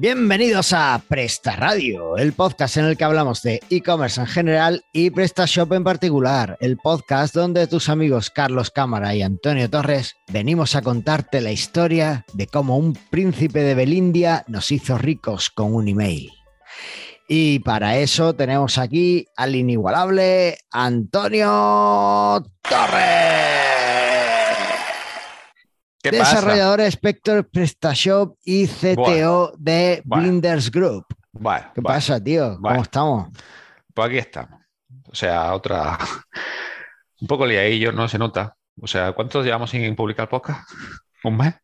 Bienvenidos a Presta Radio, el podcast en el que hablamos de e-commerce en general y PrestaShop en particular, el podcast donde tus amigos Carlos Cámara y Antonio Torres venimos a contarte la historia de cómo un príncipe de Belindia nos hizo ricos con un email. Y para eso tenemos aquí al inigualable Antonio Torres. ¿Qué desarrollador Spectre PrestaShop y CTO de Bueno. Blinders Group. Bueno, ¿Qué pasa, tío? ¿Cómo estamos? Pues aquí estamos. O sea, otra. Un poco liadillo, no se nota. O sea, ¿cuántos llevamos sin publicar podcast? ¿Un mes?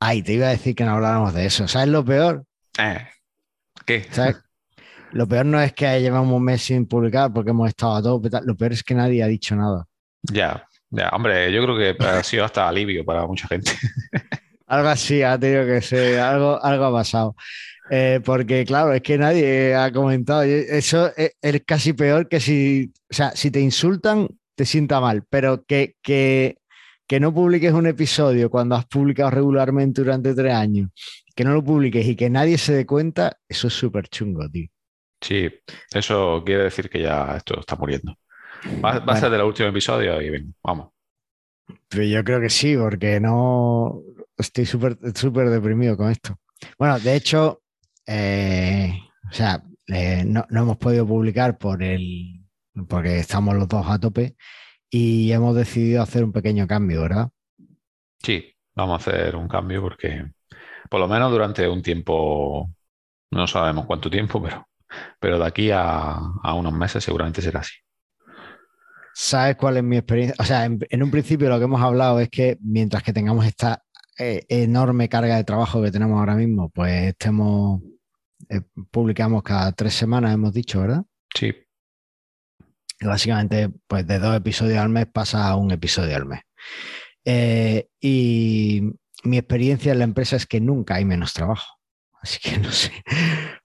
Ay, te iba a decir que no habláramos de eso. ¿Sabes lo peor? Eh. ¿Qué? ¿Sabes? Lo peor no es que llevamos un mes sin publicar porque hemos estado a tal. Lo peor es que nadie ha dicho nada. Ya, ya. Hombre, yo creo que ha sido hasta alivio para mucha gente. Algo así ha tenido que ser, algo, algo ha pasado. Eh, porque, claro, es que nadie ha comentado. Eso es, es casi peor que si, o sea, si te insultan, te sienta mal, pero que, que, que no publiques un episodio cuando has publicado regularmente durante tres años, que no lo publiques y que nadie se dé cuenta, eso es súper chungo, tío. Sí, eso quiere decir que ya esto está muriendo. Va, va a ser del último episodio y ven, vamos. Pero yo creo que sí, porque no estoy súper súper deprimido con esto. Bueno, de hecho, eh, o sea, eh, no, no hemos podido publicar por el porque estamos los dos a tope y hemos decidido hacer un pequeño cambio, ¿verdad? Sí, vamos a hacer un cambio porque, por lo menos durante un tiempo, no sabemos cuánto tiempo, pero, pero de aquí a, a unos meses seguramente será así. ¿Sabes cuál es mi experiencia? O sea, en, en un principio lo que hemos hablado es que mientras que tengamos esta eh, enorme carga de trabajo que tenemos ahora mismo, pues estemos, eh, publicamos cada tres semanas, hemos dicho, ¿verdad? Sí, Y básicamente, pues de dos episodios al mes pasa a un episodio al mes. Eh, y mi experiencia en la empresa es que nunca hay menos trabajo. Así que no sé.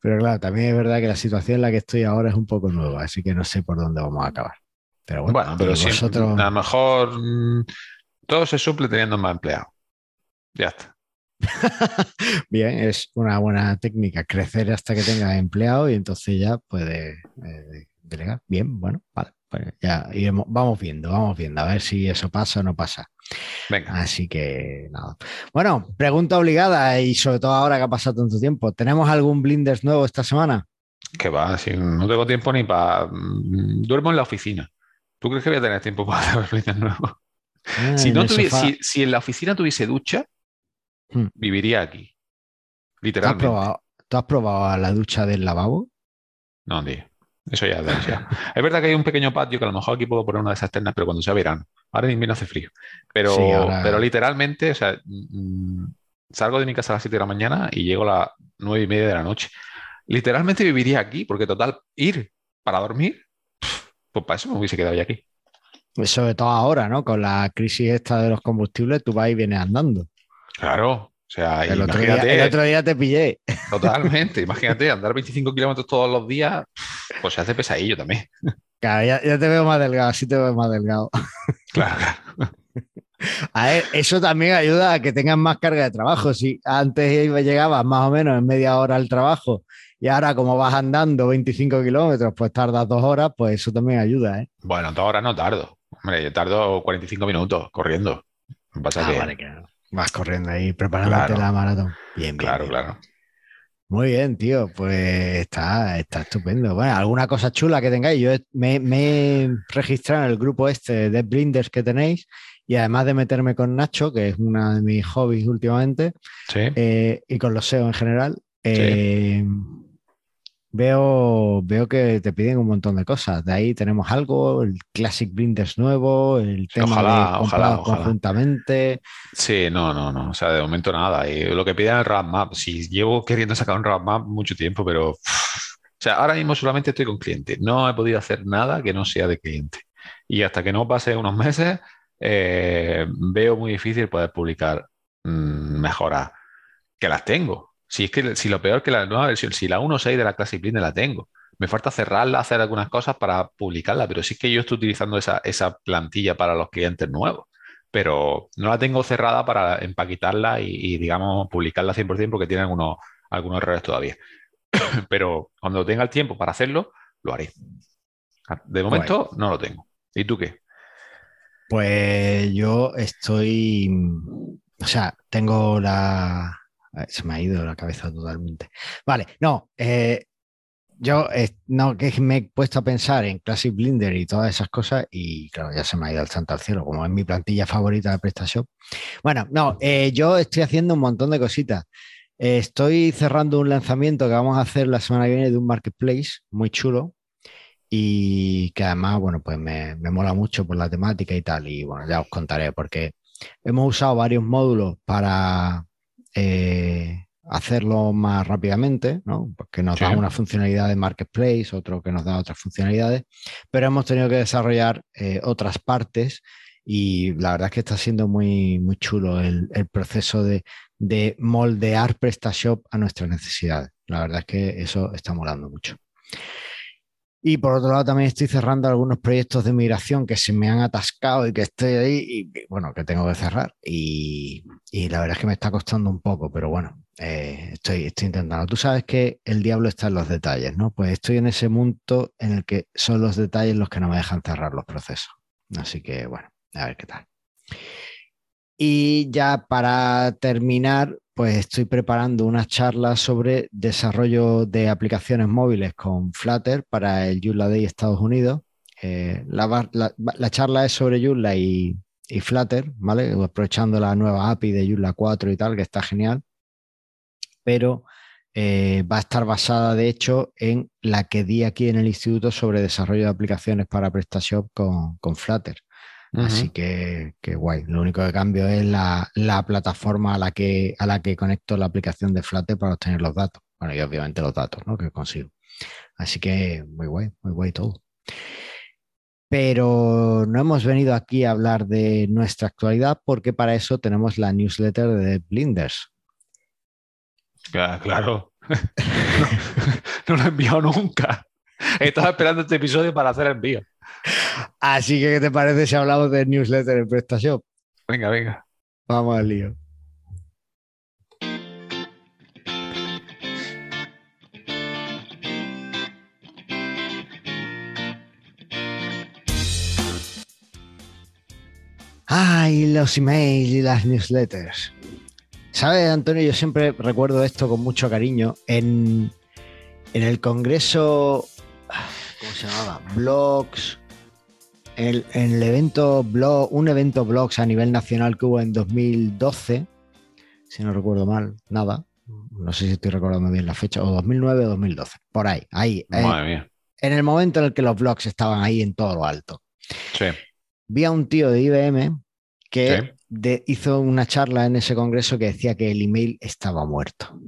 Pero claro, también es verdad que la situación en la que estoy ahora es un poco nueva, así que no sé por dónde vamos a acabar. Pero bueno, bueno, pero vosotros- a lo mejor mm, todo se suple teniendo más empleados. Ya está. Bien, es una buena técnica, crecer hasta que tengas empleado y entonces ya puedes eh, delegar. Bien, bueno, vale. Pues ya iremos, vamos viendo, vamos viendo, a ver si eso pasa o no pasa. Venga, Así que nada. Bueno, pregunta obligada y sobre todo ahora que ha pasado tanto tiempo. ¿Tenemos algún blinders nuevo esta semana? que va, si no tengo tiempo ni para... Duermo en la oficina. ¿Tú crees que voy a tener tiempo para ver Blinders nuevo? Ah, Si, en no el tuvi- sofá. si, si en la oficina tuviese ducha, Hmm. viviría aquí. ¿Tú has, Literalmente. probado, tú has probado la ducha del lavabo? No, tío. Eso ya es demasiado. Es verdad que hay un pequeño patio que a lo mejor aquí puedo poner una de esas ternas, pero cuando sea verano. Ahora en invierno hace frío. Pero, Sí, ahora- pero literalmente, o sea, mm, salgo de mi casa a las 7 de la mañana y llego a las 9 y media de la noche. Literalmente viviría aquí, porque total, ir para dormir, pues para eso me hubiese quedado ya aquí. Sobre todo ahora, ¿no? Con la crisis esta de los combustibles, tú vas y vienes andando. Claro. O sea, El otro, día, el otro día te pillé. totalmente, imagínate, andar 25 kilómetros todos los días, pues se hace pesadillo también. Claro, ya, ya te veo más delgado, así te veo más delgado. Claro, claro. A ver, eso también ayuda a que tengas más carga de trabajo. Si antes llegabas más o menos en media hora al trabajo y ahora como vas andando 25 kilómetros, pues tardas dos horas, pues eso también ayuda, ¿eh? Bueno, ahora no tardo. Hombre, yo tardo 45 minutos corriendo. Pasa Ah, que- vale, que vas corriendo ahí preparándote Claro. la maratón. Bien, bien. Claro, bien. claro. Muy bien, tío. Pues está, está estupendo. Bueno, alguna cosa chula que tengáis. Yo me, me he registrado en el grupo este de Blinders que tenéis y además de meterme con Nacho, que es una de mis hobbies últimamente, Sí. eh, y con los SEO en general, eh, veo, veo que te piden un montón de cosas. De ahí tenemos algo, el Classic Blinders nuevo, el tema Ojalá, de ojalá, ojalá. conjuntamente. Sí, no, no, no. O sea, de momento nada. Y lo que piden es el roadmap. Sí, llevo queriendo sacar un roadmap mucho tiempo, pero. uff, o sea, ahora mismo solamente estoy con cliente. No he podido hacer nada que no sea de cliente. Y hasta que no pase unos meses, eh, veo muy difícil poder publicar mm, mejoras que las tengo. Si es que si lo peor que la nueva versión, si la 1.6 de la Classic Blinder la tengo, me falta cerrarla, hacer algunas cosas para publicarla, pero sí que yo estoy utilizando esa, esa plantilla para los clientes nuevos, pero no la tengo cerrada para empaquetarla y, y, digamos, publicarla 100% porque tiene algunos, algunos errores todavía. Pero cuando tenga el tiempo para hacerlo, lo haré. De momento no lo tengo. ¿Y tú qué? Pues yo estoy, o sea, tengo la... Se me ha ido la cabeza totalmente. Vale, no, eh, yo no, que me he puesto a pensar en Classic Blender y todas esas cosas y claro, ya se me ha ido el santo al cielo, como es mi plantilla favorita de PrestaShop. Bueno, no, eh, yo estoy haciendo un montón de cositas. estoy cerrando un lanzamiento que vamos a hacer la semana que viene de un marketplace muy chulo, y que además, bueno, pues me, mola mucho por la temática y tal. Y bueno, ya os contaré porque hemos usado varios módulos para eh, hacerlo más rápidamente, ¿no? Porque nos da una funcionalidad de marketplace, otro que nos da otras funcionalidades, pero hemos tenido que desarrollar eh, otras partes y la verdad es que está siendo muy, muy chulo el, proceso de, de moldear PrestaShop a nuestras necesidades. La verdad es que eso está molando mucho. Y por otro lado, también estoy cerrando algunos proyectos de migración que se me han atascado y que estoy ahí y bueno, que tengo que cerrar. Y, la verdad es que me está costando un poco, pero bueno, eh, estoy, estoy intentando. Tú sabes que el diablo está en los detalles, ¿no? Pues estoy en ese punto en el que son los detalles los que no me dejan cerrar los procesos. Así que bueno, a ver qué tal. Y ya para terminar, pues estoy preparando una charla sobre desarrollo de aplicaciones móviles con Flutter para el Joomla Day Estados Unidos. Eh, la, charla es sobre Joomla y, Flutter, ¿vale? Aprovechando la nueva API de Joomla 4 y tal, que está genial. Pero eh, va a estar basada, de hecho, en la que di aquí en el instituto sobre desarrollo de aplicaciones para PrestaShop con, con Flutter. Así que, guay. Lo único que cambio es la, plataforma a la, que, a la que conecto la aplicación de Flutter para obtener los datos. Bueno, y obviamente los datos ¿no? que consigo. Así que muy guay, muy guay todo. Pero no hemos venido aquí a hablar de nuestra actualidad porque para eso tenemos la newsletter de Blinders. claro. no, lo he enviado nunca. Estaba esperando este episodio para hacer el envío. Así que, ¿qué te parece si hablamos de newsletter en PrestaShop? Venga, venga. Vamos al lío. Ay, los emails y las newsletters. ¿Sabes, Antonio? Yo siempre recuerdo esto con mucho cariño. En, en el Congreso, ¿cómo se llamaba? Blogs, el, en el evento blog, un evento blogs a nivel nacional que hubo en 2012, si no recuerdo mal, nada. No sé si estoy recordando bien la fecha, o 2009 o 2012, por ahí, ahí. Eh, en el momento en el que los blogs estaban ahí en todo lo alto. Sí. Vi a un tío de IBM que hizo una charla en ese congreso que decía que el email estaba muerto.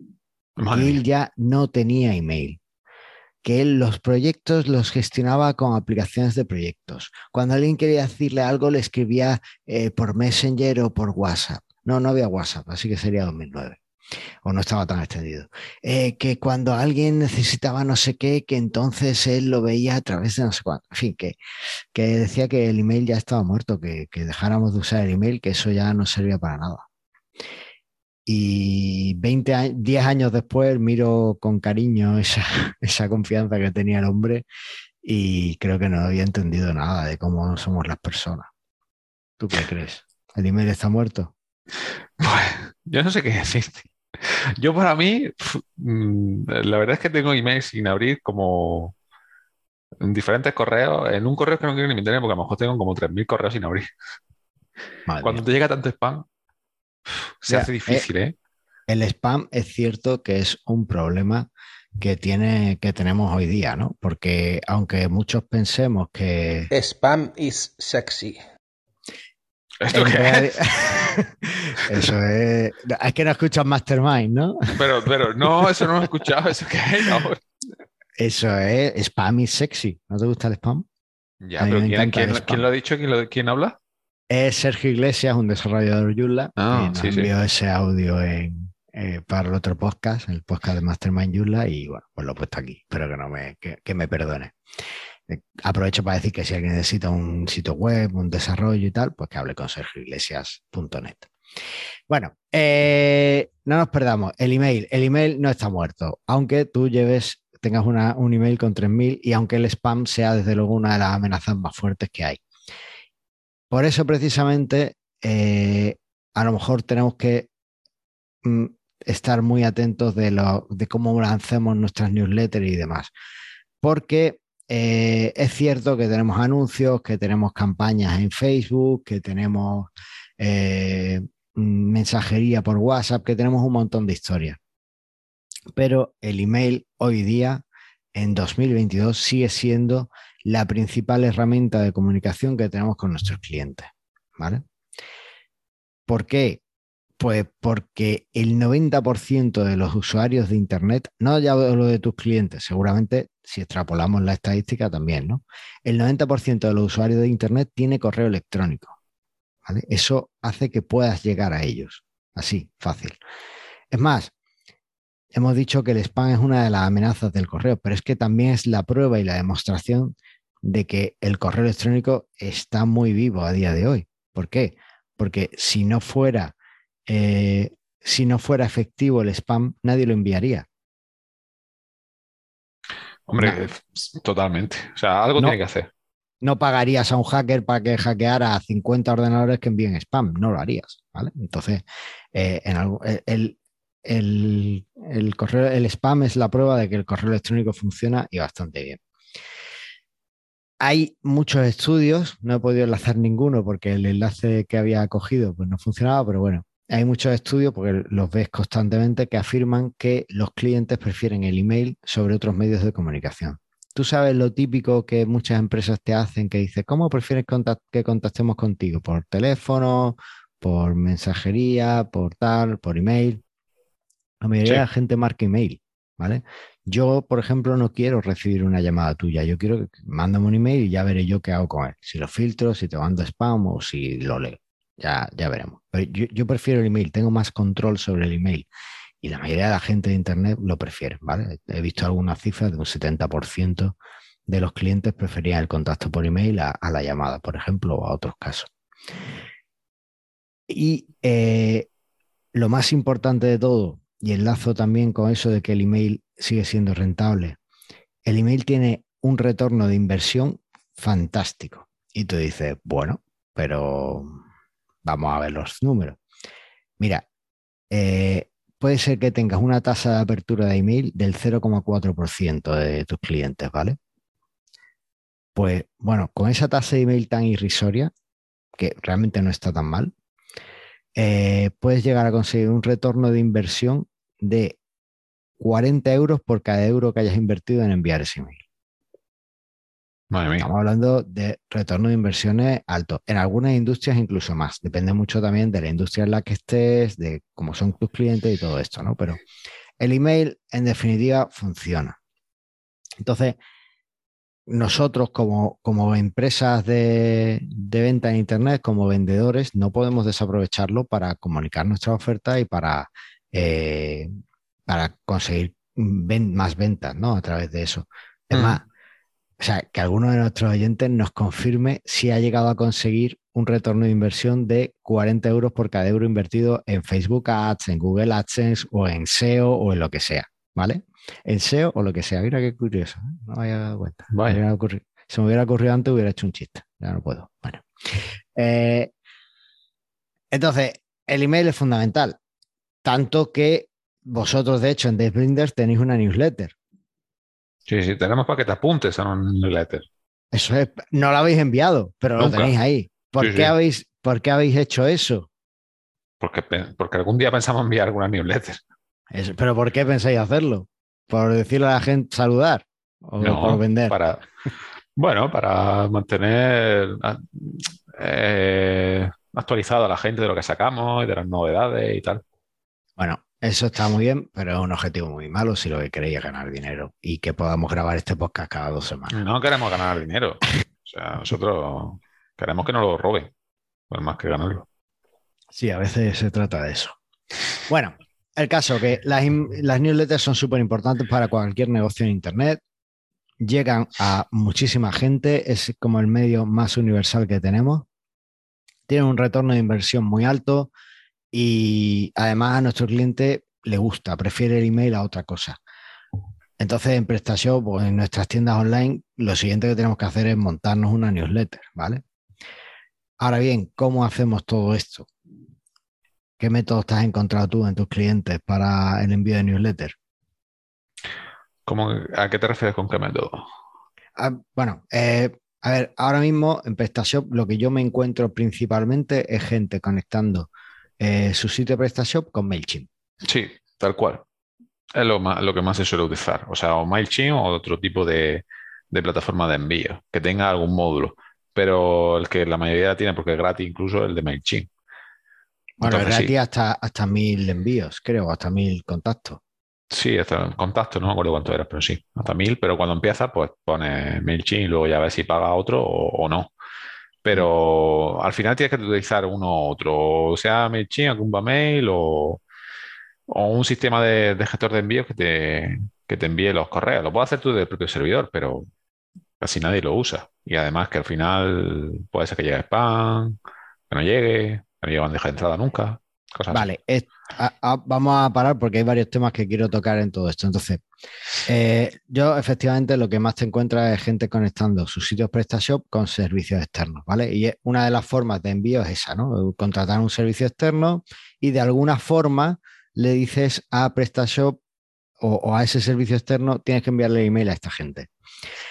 y él ya no tenía email que él los proyectos los gestionaba con aplicaciones de proyectos. Cuando alguien quería decirle algo, le escribía eh, por Messenger o por WhatsApp. No, no había WhatsApp, así que sería 2009 o no estaba tan extendido. Eh, que cuando alguien necesitaba no sé qué, que entonces él lo veía a través de no sé cuánto. En fin, que, que decía que el email ya estaba muerto, que, que dejáramos de usar el email, que eso ya no servía para nada. Y 20 10 años después miro con cariño esa, esa confianza que tenía el hombre y creo que no había entendido nada de cómo somos las personas. ¿Tú qué crees? ¿El email está muerto? Pues, yo no sé qué decirte. Yo para mí, mm, la verdad es que tengo emails sin abrir como en diferentes correos. En un correo que no quiero ni meterme porque a lo mejor tengo como 3.000 correos sin abrir. Cuando te llega tanto spam, se hace difícil, ¿eh? El spam es cierto que es un problema que, tiene, que tenemos hoy día, ¿no? Porque aunque muchos pensemos que... Spam is sexy. ¿Esto qué es? eso es... Es que no escuchas Mastermind, ¿no? Pero, pero no, eso no lo he escuchado. ¿Eso qué es? Eso es... Spam is sexy. ¿No te gusta el spam? Ya, pero ¿quién, lo ha dicho? ¿Quién, ¿Quién habla? Es Sergio Iglesias, un desarrollador Joomla, ah, que envió ese audio en, eh, para el otro podcast, el podcast de Mastermind Joomla, y bueno, pues lo he puesto aquí. Espero que, no me, que, me perdone. Eh, aprovecho para decir que si alguien necesita un sitio web, un desarrollo y tal, pues que hable con sergioiglesias.net. Bueno, eh, no nos perdamos. El email, el email no está muerto, aunque tú lleves, tengas una, un email con 3.000 y aunque el spam sea desde luego una de las amenazas más fuertes que hay. Por eso precisamente eh, a lo mejor tenemos que mm, estar muy atentos de, lo, de cómo lancemos nuestras newsletters y demás. Porque eh, es cierto que tenemos anuncios, que tenemos campañas en Facebook, que tenemos eh, mensajería por WhatsApp, que tenemos un montón de historias. Pero el email hoy día, en 2022, sigue siendo la principal herramienta de comunicación que tenemos con nuestros clientes. ¿Vale? ¿Por qué? Pues porque el 90% de los usuarios de Internet, no ya lo de tus clientes, seguramente si extrapolamos la estadística también, ¿no? El 90% de los usuarios de Internet tiene correo electrónico. Eso hace que puedas llegar a ellos. Así, fácil. Es más, hemos dicho que el spam es una de las amenazas del correo, pero es que también es la prueba y la demostración de que el correo electrónico está muy vivo a día de hoy. ¿Por qué? Porque si no fuera, eh, si no fuera efectivo el spam, nadie lo enviaría. Hombre, totalmente. O sea, algo tiene que hacer. No pagarías a un hacker para que hackeara a 50 ordenadores que envíen spam, no lo harías, ¿vale? Entonces, eh, en el, el, correo, el spam es la prueba de que el correo electrónico funciona y bastante bien. Hay muchos estudios, no he podido enlazar ninguno porque el enlace que había cogido pues no funcionaba, pero bueno, hay muchos estudios, porque los ves constantemente, que afirman que los clientes prefieren el email sobre otros medios de comunicación. Tú sabes lo típico que muchas empresas te hacen, que dice, ¿cómo prefieres que contactemos contigo? ¿Por teléfono? ¿Por mensajería? ¿Por tal? ¿Por email? La mayoría de la gente marca email, ¿vale? Yo, por ejemplo, no quiero recibir una llamada tuya. Yo quiero que mándame un email y ya veré yo qué hago con él. Si lo filtro, si te mando spam o si lo leo. Ya, ya veremos. Pero yo, prefiero el email, tengo más control sobre el email. Y la mayoría de la gente de Internet lo prefiere. He visto algunas cifras de un 70% de los clientes preferían el contacto por email a, la llamada, por ejemplo, o a otros casos. Y eh, lo más importante de todo, y enlazo también con eso de que el email sigue siendo rentable, el email tiene un retorno de inversión fantástico. Y tú dices, bueno, pero Vamos a ver los números. Mira, eh, puede ser que tengas una tasa de apertura de email del 0,4% de tus clientes, ¿vale? Pues bueno, con esa tasa de email tan irrisoria, que realmente no está tan mal, eh, puedes llegar a conseguir un retorno de inversión de 40 euros por cada euro que hayas invertido en enviar ese email. Estamos hablando de retorno de inversiones alto. En algunas industrias incluso más. Depende mucho también de la industria en la que estés, de cómo son tus clientes y todo esto, ¿no? Pero el email, en definitiva, funciona. Entonces, nosotros como, como empresas de, venta en Internet, como vendedores, no podemos desaprovecharlo para comunicar nuestra oferta y para, eh, para conseguir más ventas, ¿no? A través de eso. Es mm. más, o sea, que alguno de nuestros oyentes nos confirme si ha llegado a conseguir un retorno de inversión de 40 euros por cada euro invertido en Facebook Ads, en Google AdSense o en SEO o en lo que sea, ¿vale? En SEO o lo que sea. Mira qué curioso, ¿eh? no me había dado cuenta. Si me hubiera ocurrido antes hubiera hecho un chiste. Ya no puedo. Bueno. Eh, entonces, el email es fundamental. Tanto que vosotros, de hecho, en Blinders tenéis una newsletter Sí, sí, tenemos para que te apuntes a un newsletter. Eso es, no lo habéis enviado, pero lo tenéis ahí. ¿Por, qué Habéis, ¿Por qué habéis hecho eso? Porque, porque algún día pensamos enviar alguna newsletter. ¿Pero por qué pensáis hacerlo? ¿Por decirle a la gente saludar? ¿O por vender? Para, bueno, para mantener eh, actualizado a la gente de lo que sacamos y de las novedades y tal. Bueno, eso está muy bien, pero es un objetivo muy malo si lo que queréis es ganar dinero y que podamos grabar este podcast cada dos semanas. No queremos ganar dinero. O sea, nosotros queremos que nos lo roben, pues más que ganarlo. Sí, a veces se trata de eso. Bueno, el caso que las, newsletters son súper importantes para cualquier negocio en Internet. Llegan a muchísima gente, es como el medio más universal que tenemos. Tienen un retorno de inversión muy alto y además a nuestro cliente le gusta, prefiere el email a otra cosa. Entonces, en PrestaShop o en nuestras tiendas online, lo siguiente que tenemos que hacer es montarnos una newsletter, ¿vale? Ahora bien, ¿cómo hacemos todo esto? ¿Qué métodos te has encontrado tú en tus clientes para el envío de newsletter? ¿Cómo, ¿A qué te refieres con qué método? Ah, bueno, eh, a ver, ahora mismo en PrestaShop lo que yo me encuentro principalmente es gente conectando eh, su sitio PrestaShop con MailChimp. Sí, tal cual. Es lo, más, lo que más se suele utilizar. O sea, o MailChimp o otro tipo de, de plataforma de envío que tenga algún módulo. Pero el que la mayoría tiene, porque es gratis incluso, el de MailChimp. Bueno, Entonces, es gratis sí. hasta, hasta mil envíos, creo, hasta mil contactos. Sí, hasta el contacto, no me acuerdo cuánto era, pero sí, hasta mil, pero cuando empieza, pues pone MailChimp y luego ya ves si paga otro o, o no. Pero al final tienes que utilizar uno u otro, o sea MailChimp, Akumba Mail o, o un sistema de, de gestor de envíos que te, que te envíe los correos. Lo puedes hacer tú del propio servidor, pero casi nadie lo usa. Y además que al final puede ser que llegue spam, que no llegue, no llegue a bandeja de entrada nunca. Cosas. Vale, es- a- a- vamos a parar porque hay varios temas que quiero tocar en todo esto. Entonces, eh, yo efectivamente lo que más te encuentras es gente conectando sus sitios PrestaShop con servicios externos, ¿vale? Y una de las formas de envío es esa, ¿no? Contratar un servicio externo y de alguna forma le dices a PrestaShop o, o a ese servicio externo, tienes que enviarle email a esta gente.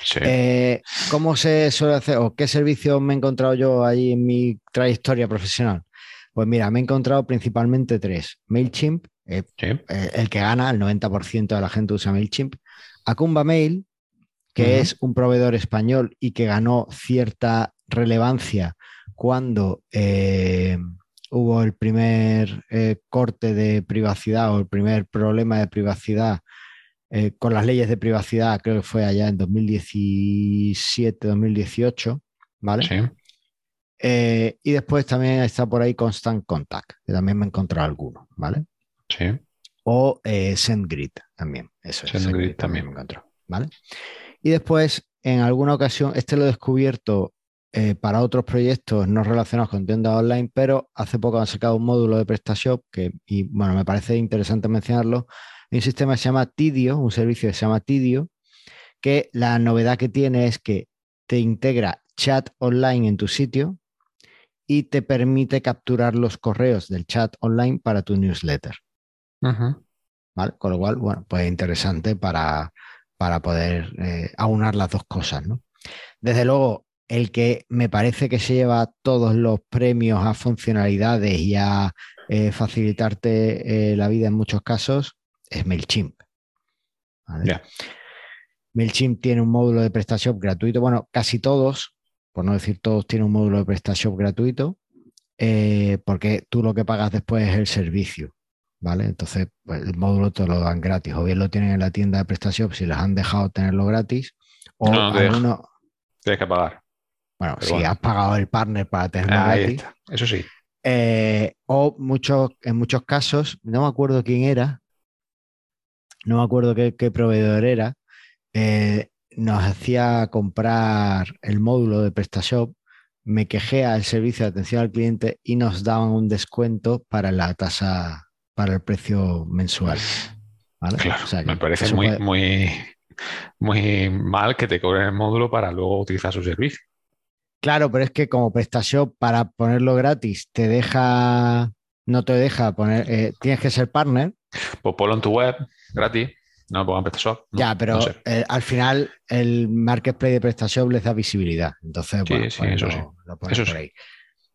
Sí. Eh, ¿Cómo se suele hacer o qué servicios me he encontrado yo allí en mi trayectoria profesional? Pues mira, me he encontrado principalmente tres. MailChimp, eh, sí. eh, el que gana, el 90% de la gente usa MailChimp. Akumba Mail, que es un proveedor español y que ganó cierta relevancia cuando eh, hubo el primer corte de privacidad o el primer problema de privacidad con las leyes de privacidad, creo que fue allá en 2017, 2018, ¿vale? Sí. Eh, y después también está por ahí Constant Contact, que también me he encontrado alguno, ¿vale? Sí. O eh, SendGrid también, eso es, SendGrid SendGrid también. me encontró, ¿vale? Y después, en alguna ocasión, este lo he descubierto eh, para otros proyectos no relacionados con tiendas online, pero hace poco han sacado un módulo de PrestaShop que, y bueno, me parece interesante mencionarlo. Hay un sistema que se llama Tidio, un servicio que se llama Tidio, que la novedad que tiene es que te integra chat online en tu sitio y te permite capturar los correos del chat online para tu newsletter. Con lo cual, bueno, pues interesante para, para poder eh, aunar las dos cosas, ¿no? Desde luego, el que me parece que se lleva todos los premios a funcionalidades y a eh, facilitarte eh, la vida en muchos casos es MailChimp. MailChimp tiene un módulo de PrestaShop gratuito. Bueno, casi todos, por no decir todos, tienen un módulo de PrestaShop gratuito, eh, porque tú lo que pagas después es el servicio. ¿Vale? Entonces, pues, el módulo te lo dan gratis. O bien lo tienen en la tienda de PrestaShop si les han dejado tenerlo gratis. O No, no algunos, Tienes que pagar. bueno, Pero si bueno. has pagado el partner para tenerlo Ahí gratis. está. Eso sí. Eh, o muchos, en muchos casos, no me acuerdo quién era, no me acuerdo qué, qué proveedor era, eh, nos hacía comprar el módulo de PrestaShop, me quejé al servicio de atención al cliente y nos daban un descuento para la tasa, para el precio mensual. ¿vale? Claro. O sea que Me parece muy, puede- muy, muy mal que te cobren el módulo para luego utilizar su servicio. Claro, pero es que como PrestaShop para ponerlo gratis te deja, no te deja poner, eh, tienes que ser partner. Pues ponlo en tu web, gratis. No PrestaShop. no, Ya, pero no sé. eh, al final el marketplace de PrestaShop les da visibilidad. Entonces, Sí, bueno, sí, pues eso lo, sí. lo Eso por ahí.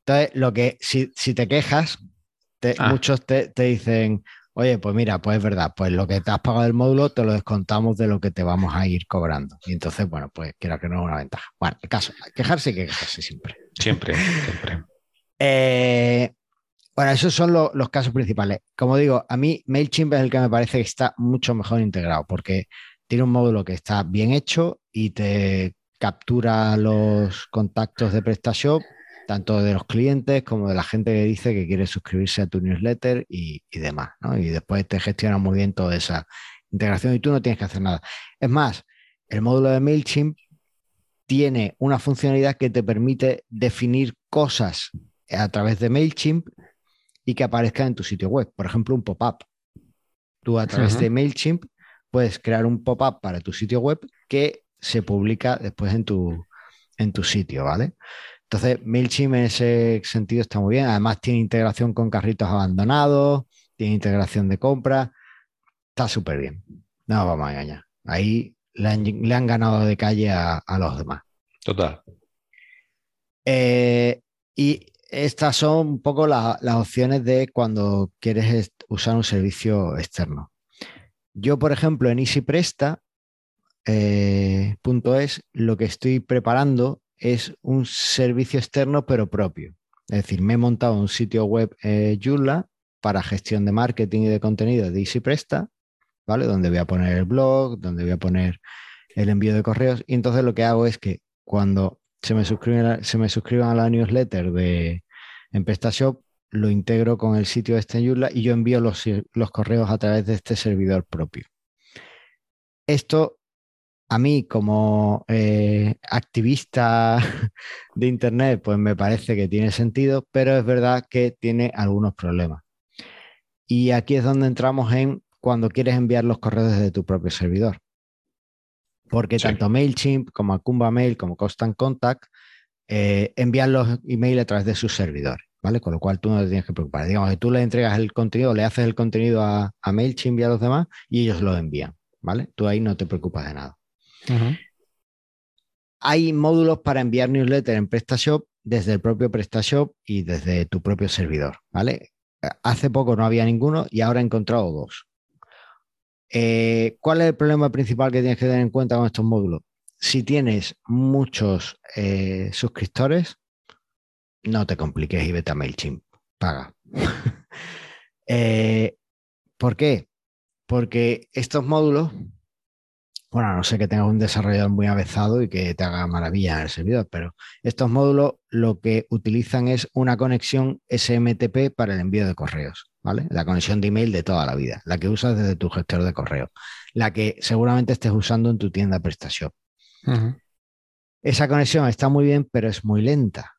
Entonces, lo que si, si te quejas, te- Ah. muchos te, te dicen, oye, pues mira, pues es verdad, pues lo que te has pagado del módulo te lo descontamos de lo que te vamos a ir cobrando. Y entonces, bueno, pues quiera que no es una ventaja. Bueno, el caso, quejarse que quejarse siempre. Siempre, siempre. Eh, bueno, esos son lo- los casos principales. Como digo, a mí MailChimp es el que me parece que está mucho mejor integrado porque tiene un módulo que está bien hecho y te captura los contactos de PrestaShop, tanto de los clientes como de la gente que dice que quiere suscribirse a tu newsletter y, demás. Y después te gestiona muy bien toda esa integración y tú no tienes que hacer nada. Es más, el módulo de MailChimp tiene una funcionalidad que te permite definir cosas a través de MailChimp y que aparezca en tu sitio web. Por ejemplo, un pop-up. Tú a través de MailChimp puedes crear un pop-up para tu sitio web que se publica después en tu, en tu sitio, ¿vale? Entonces, MailChimp en ese sentido está muy bien. Además, tiene integración con carritos abandonados, tiene integración de compra. Está súper bien. No vamos a engañar. Ahí le han, ganado de calle a, los demás. Total. Eh, y estas son un poco las opciones de cuando quieres usar un servicio externo. Yo, por ejemplo, en EasyPresta.es, eh, lo que estoy preparando es un servicio externo pero propio. Es decir, me he montado un sitio web eh, Joomla para gestión de marketing y de contenido de EasyPresta, ¿vale? Donde voy a poner el blog, donde voy a poner el envío de correos. Y entonces lo que hago es que cuando se me se me suscriban a la newsletter de en PrestaShop, lo integro con el sitio este en Joomla y yo envío los, los correos a través de este servidor propio. Esto a mí como eh, activista de Internet, pues me parece que tiene sentido, pero es verdad que tiene algunos problemas. Y aquí es donde entramos en cuando quieres enviar los correos desde tu propio servidor. Porque tanto MailChimp como Akumba Mail como Constant Contact eh, envían los emails a través de sus servidores, ¿vale? Con lo cual tú no te tienes que preocupar. Digamos que tú le entregas el contenido, le haces el contenido a, a MailChimp y a los demás y ellos lo envían, ¿vale? Tú ahí no te preocupas de nada. Hay módulos para enviar newsletter en PrestaShop desde el propio PrestaShop y desde tu propio servidor, ¿vale? Hace poco no había ninguno y ahora he encontrado dos. Eh, ¿Cuál es el problema principal que tienes que tener en cuenta con estos módulos? Si tienes muchos eh, suscriptores, no te compliques y vete a MailChimp. Paga. Eh, ¿Por qué? Porque estos módulos bueno, no sé que tengas un desarrollador muy avezado y que te haga maravilla en el servidor, pero estos módulos lo que utilizan es una conexión SMTP para el envío de correos, ¿vale? La conexión de email de toda la vida, la que usas desde tu gestor de correo, la que seguramente estés usando en tu tienda PrestaShop. Esa conexión está muy bien, pero es muy lenta.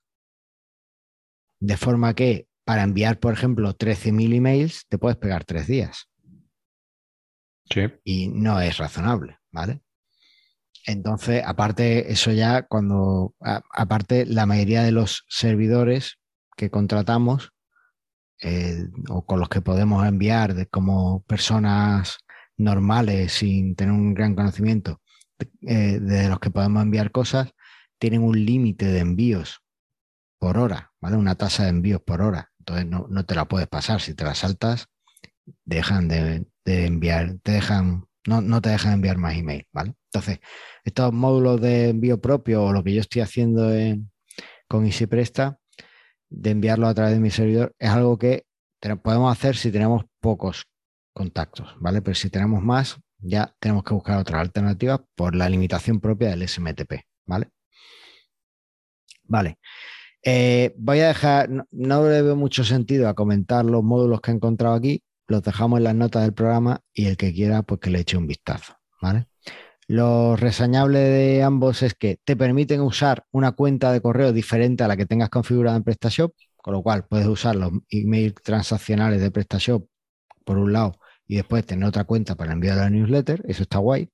De forma que para enviar, por ejemplo, 13.000 emails, te puedes pegar tres días. Sí. Y no es razonable. ¿vale? Entonces, aparte, eso ya cuando, aparte, la mayoría de los servidores que contratamos eh, o con los que podemos enviar de, como personas normales sin tener un gran conocimiento, eh, de los que podemos enviar cosas, tienen un límite de envíos por hora, ¿vale? Una tasa de envíos por hora. Entonces no, no te la puedes pasar. Si te la saltas, dejan de, enviar, te dejan no, te dejan enviar más email, ¿vale? Entonces, estos módulos de envío propio o lo que yo estoy haciendo con EasyPresta, de enviarlo a través de mi servidor, es algo que podemos hacer si tenemos pocos contactos, ¿vale? Pero si tenemos más, ya tenemos que buscar otras alternativas por la limitación propia del SMTP, ¿vale? Vale. Eh, voy a dejar, no, no, le veo mucho sentido a comentar los módulos que he encontrado aquí, los dejamos en las notas del programa y el que quiera, pues que le eche un vistazo. ¿vale? Lo reseñable de ambos es que te permiten usar una cuenta de correo diferente a la que tengas configurada en PrestaShop, con lo cual puedes usar los emails transaccionales de PrestaShop por un lado y después tener otra cuenta para enviar la newsletter, eso está guay.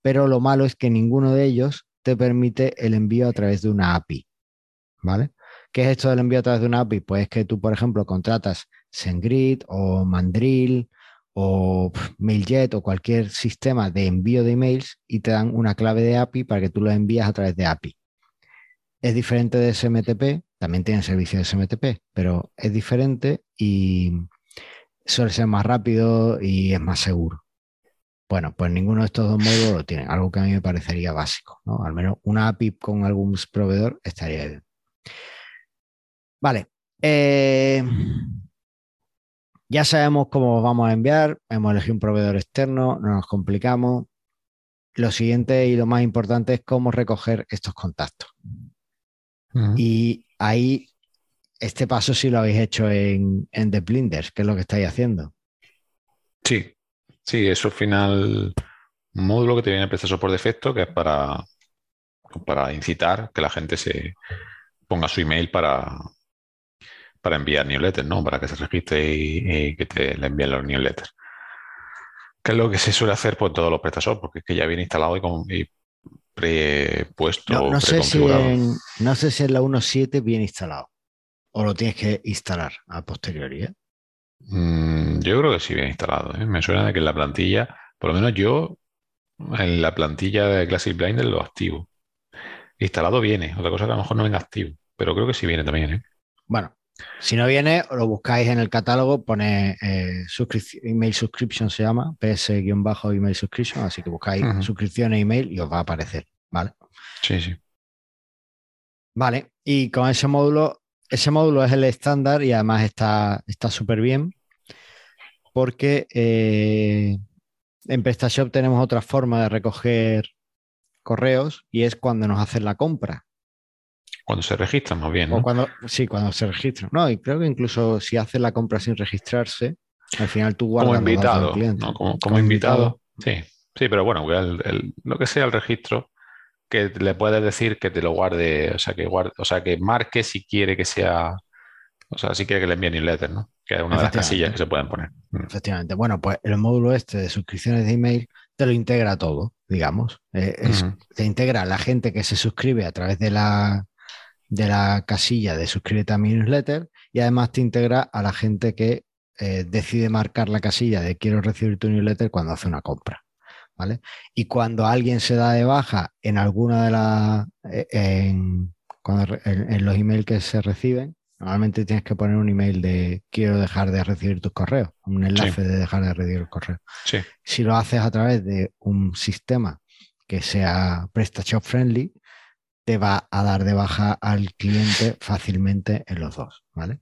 Pero lo malo es que ninguno de ellos te permite el envío a través de una API. ¿Vale? ¿Qué es esto del envío a través de una API? Pues que tú, por ejemplo, contratas SendGrid o Mandrill o MailJet o cualquier sistema de envío de emails y te dan una clave de API para que tú lo envías a través de API. Es diferente de SMTP, también tienen servicio de SMTP, pero es diferente y suele ser más rápido y es más seguro. Bueno, pues ninguno de estos dos módulos lo tienen, algo que a mí me parecería básico, ¿no? Al menos una API con algún proveedor estaría bien. Vale. Eh, ya sabemos cómo vamos a enviar, hemos elegido un proveedor externo, no nos complicamos. Lo siguiente y lo más importante es cómo recoger estos contactos. Y ahí, este paso sí lo habéis hecho en, en The Blinders, que es lo que estáis haciendo. Sí, sí, eso al final un módulo que te viene proceso por defecto, que es para, para incitar que la gente se ponga su email para, para enviar newsletters, ¿no? Para que se registre y, que te le envíen los newsletters. Que es lo que se suele hacer por todos los PrestaShop, porque es que ya viene instalado y, con, y prepuesto. No, no sé si en, no sé si en la 1.7 viene instalado. O lo tienes que instalar a posteriori, ¿eh? Mm, yo creo que sí viene instalado. ¿eh? Me suena de que en la plantilla, por lo menos yo, en la plantilla de Classic Blinder lo activo. Instalado viene, otra cosa que a lo mejor no venga activo, pero creo que sí viene también. ¿eh? Bueno, si no viene, lo buscáis en el catálogo, pone eh, email subscription, se llama, ps-email subscription, así que buscáis suscripciones email y os va a aparecer, ¿vale? Sí, sí. Vale, y con ese módulo, ese módulo es el estándar y además está súper bien porque eh, en PrestaShop tenemos otra forma de recoger correos y es cuando nos hacen la compra. Cuando se registran, más bien. ¿no? cuando, sí, cuando se registran. No, y creo que incluso si haces la compra sin registrarse, al final tú guardas. Como invitado. ¿no? Como, invitado. Sí, sí, pero bueno, lo que sea el registro, que le puedes decir que te lo guarde, o sea, que guarde, o sea, que marque si quiere que sea, o sea, si quiere que le envíe newsletter, ¿no? Que es una de las casillas que se pueden poner. Mm. Efectivamente. Bueno, pues el módulo este de suscripciones de email te lo integra todo, digamos. Eh, te integra la gente que se suscribe a través de la, de la casilla de suscríbete a mi newsletter y además te integra a la gente que eh, decide marcar la casilla de quiero recibir tu newsletter cuando hace una compra. ¿vale? Y cuando alguien se da de baja en alguna de las, eh, en, en, los emails que se reciben, normalmente tienes que poner un email de quiero dejar de recibir tus correos, un enlace de dejar de recibir el correo. Si lo haces a través de un sistema que sea PrestaShop friendly, te va a dar de baja al cliente fácilmente en los dos, ¿vale?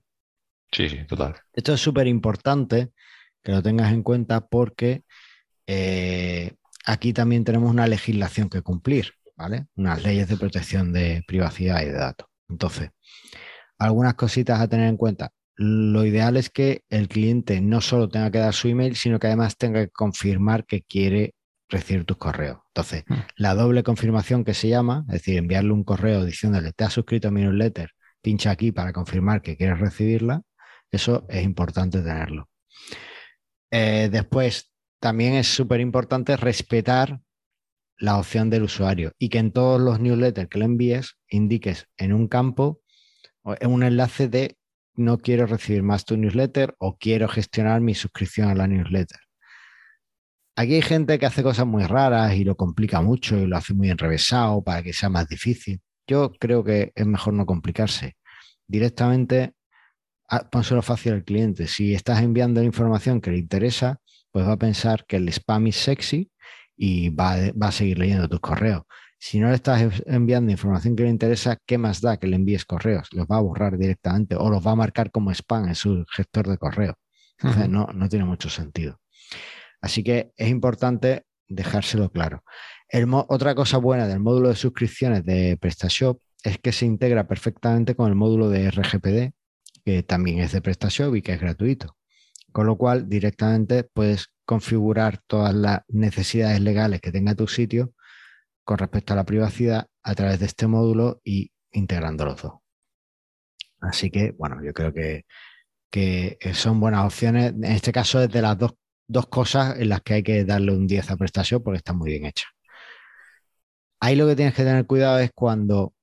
Sí, sí, total. Esto es súper importante que lo tengas en cuenta porque eh, aquí también tenemos una legislación que cumplir, ¿vale? Unas leyes de protección de privacidad y de datos. Entonces, algunas cositas a tener en cuenta. Lo ideal es que el cliente no solo tenga que dar su email, sino que además tenga que confirmar que quiere recibir tus correos. Entonces, hmm. la doble confirmación que se llama, es decir, enviarle un correo diciéndole, te has suscrito a mi newsletter, pincha aquí para confirmar que quieres recibirla, eso es importante tenerlo. Eh, después, también es súper importante respetar la opción del usuario y que en todos los newsletters que le envíes indiques en un campo o en un enlace de no quiero recibir más tu newsletter o quiero gestionar mi suscripción a la newsletter. Aquí hay gente que hace cosas muy raras y lo complica mucho y lo hace muy enrevesado para que sea más difícil. Yo creo que es mejor no complicarse. Directamente, pónselo fácil al cliente. Si estás enviando la información que le interesa, pues va a pensar que el spam es sexy y va, va a seguir leyendo tus correos. Si no le estás enviando información que le interesa, ¿qué más da que le envíes correos? Los va a borrar directamente o los va a marcar como spam en su gestor de correo. Entonces, no, no tiene mucho sentido. Así que es importante dejárselo claro. otra cosa buena del módulo de suscripciones de PrestaShop es que se integra perfectamente con el módulo de RGPD, que también es de PrestaShop y que es gratuito. Con lo cual, directamente puedes configurar todas las necesidades legales que tenga tu sitio con respecto a la privacidad a través de este módulo y integrando los dos. Así que, bueno, yo creo que, que son buenas opciones. En este caso, desde las dos dos cosas en las que hay que darle un 10 a prestación porque está muy bien hecha. Ahí lo que tienes que tener cuidado es cuando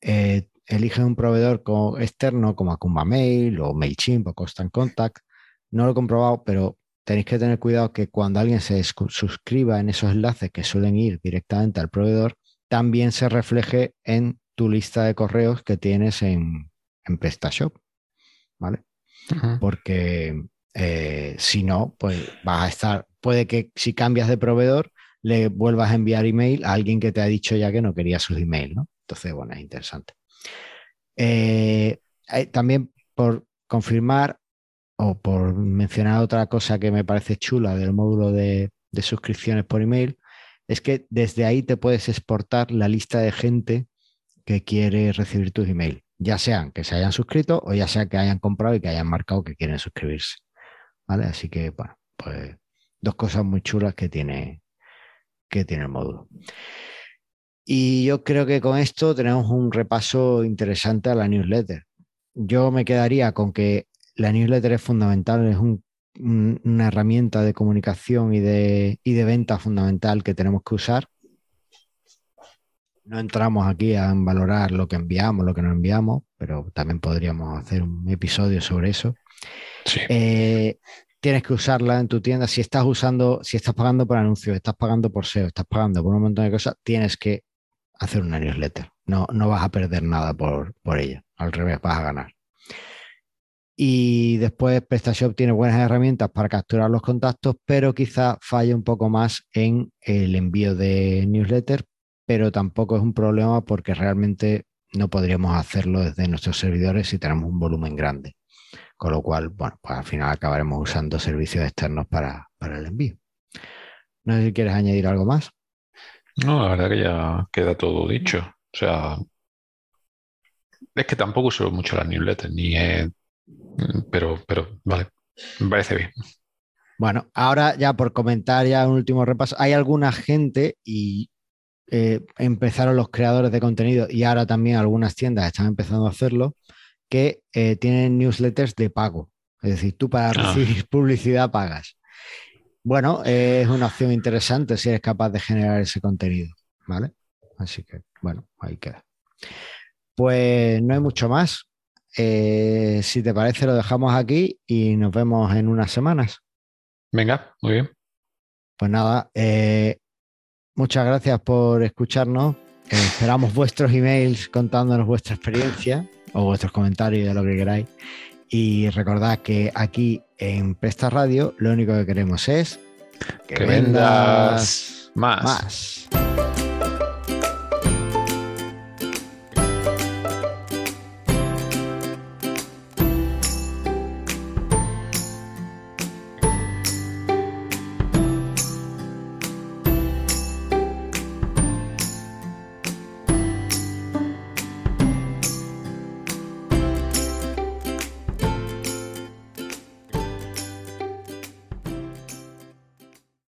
eh, eliges un proveedor como externo como Akumba Mail o MailChimp o Constant Contact. No lo he comprobado, pero tenéis que tener cuidado que cuando alguien se suscriba en esos enlaces que suelen ir directamente al proveedor, también se refleje en tu lista de correos que tienes en, en PrestaShop. ¿Vale? Porque eh, si no, pues vas a estar, puede que si cambias de proveedor, le vuelvas a enviar email a alguien que te ha dicho ya que no quería sus emails, ¿no? Entonces, bueno, es interesante. Eh, también por confirmar o por mencionar otra cosa que me parece chula del módulo de, de suscripciones por email, es que desde ahí te puedes exportar la lista de gente que quiere recibir tus emails, ya sean que se hayan suscrito o ya sea que hayan comprado y que hayan marcado que quieren suscribirse. ¿Vale? Así que, bueno, pues dos cosas muy chulas que tiene, que tiene el módulo. Y yo creo que con esto tenemos un repaso interesante a la newsletter. yo me quedaría con que la newsletter es fundamental, es un- un- una herramienta de comunicación y de, y de venta fundamental que tenemos que usar. No entramos aquí a valorar lo que enviamos, lo que no enviamos, pero también podríamos hacer un episodio sobre eso. Eh, tienes que usarla en tu tienda. Si estás usando, si estás pagando por anuncios, estás pagando por SEO, estás pagando por un montón de cosas, tienes que hacer una newsletter. No, no vas a perder nada por, por ella. Al revés, vas a ganar. Y después PrestaShop tiene buenas herramientas para capturar los contactos, pero quizá falla un poco más en el envío de newsletter, pero tampoco es un problema porque realmente no podríamos hacerlo desde nuestros servidores si tenemos un volumen grande. Con lo cual, bueno, pues al final acabaremos usando servicios externos para, para el envío. No sé si quieres añadir algo más. No, la verdad que ya queda todo dicho. O sea, es que tampoco uso mucho las newsletters, ni pero, pero vale, me parece bien. Bueno, ahora ya por comentar ya un último repaso, hay alguna gente y eh, empezaron los creadores de contenido y ahora también algunas tiendas están empezando a hacerlo, que eh, tienen newsletters de pago. Es decir, tú para Ah. recibir publicidad pagas. Bueno, eh, es una opción interesante si eres capaz de generar ese contenido, ¿vale? Así que, bueno, ahí queda. Pues no hay mucho más. Eh, si te parece, lo dejamos aquí y nos vemos en unas semanas. Venga, muy bien. Pues nada, eh, muchas gracias por escucharnos. Esperamos vuestros emails contándonos vuestra experiencia o vuestros comentarios de lo que queráis. Y recordad que aquí en Presta Radio lo único que queremos es Que vendas más. más.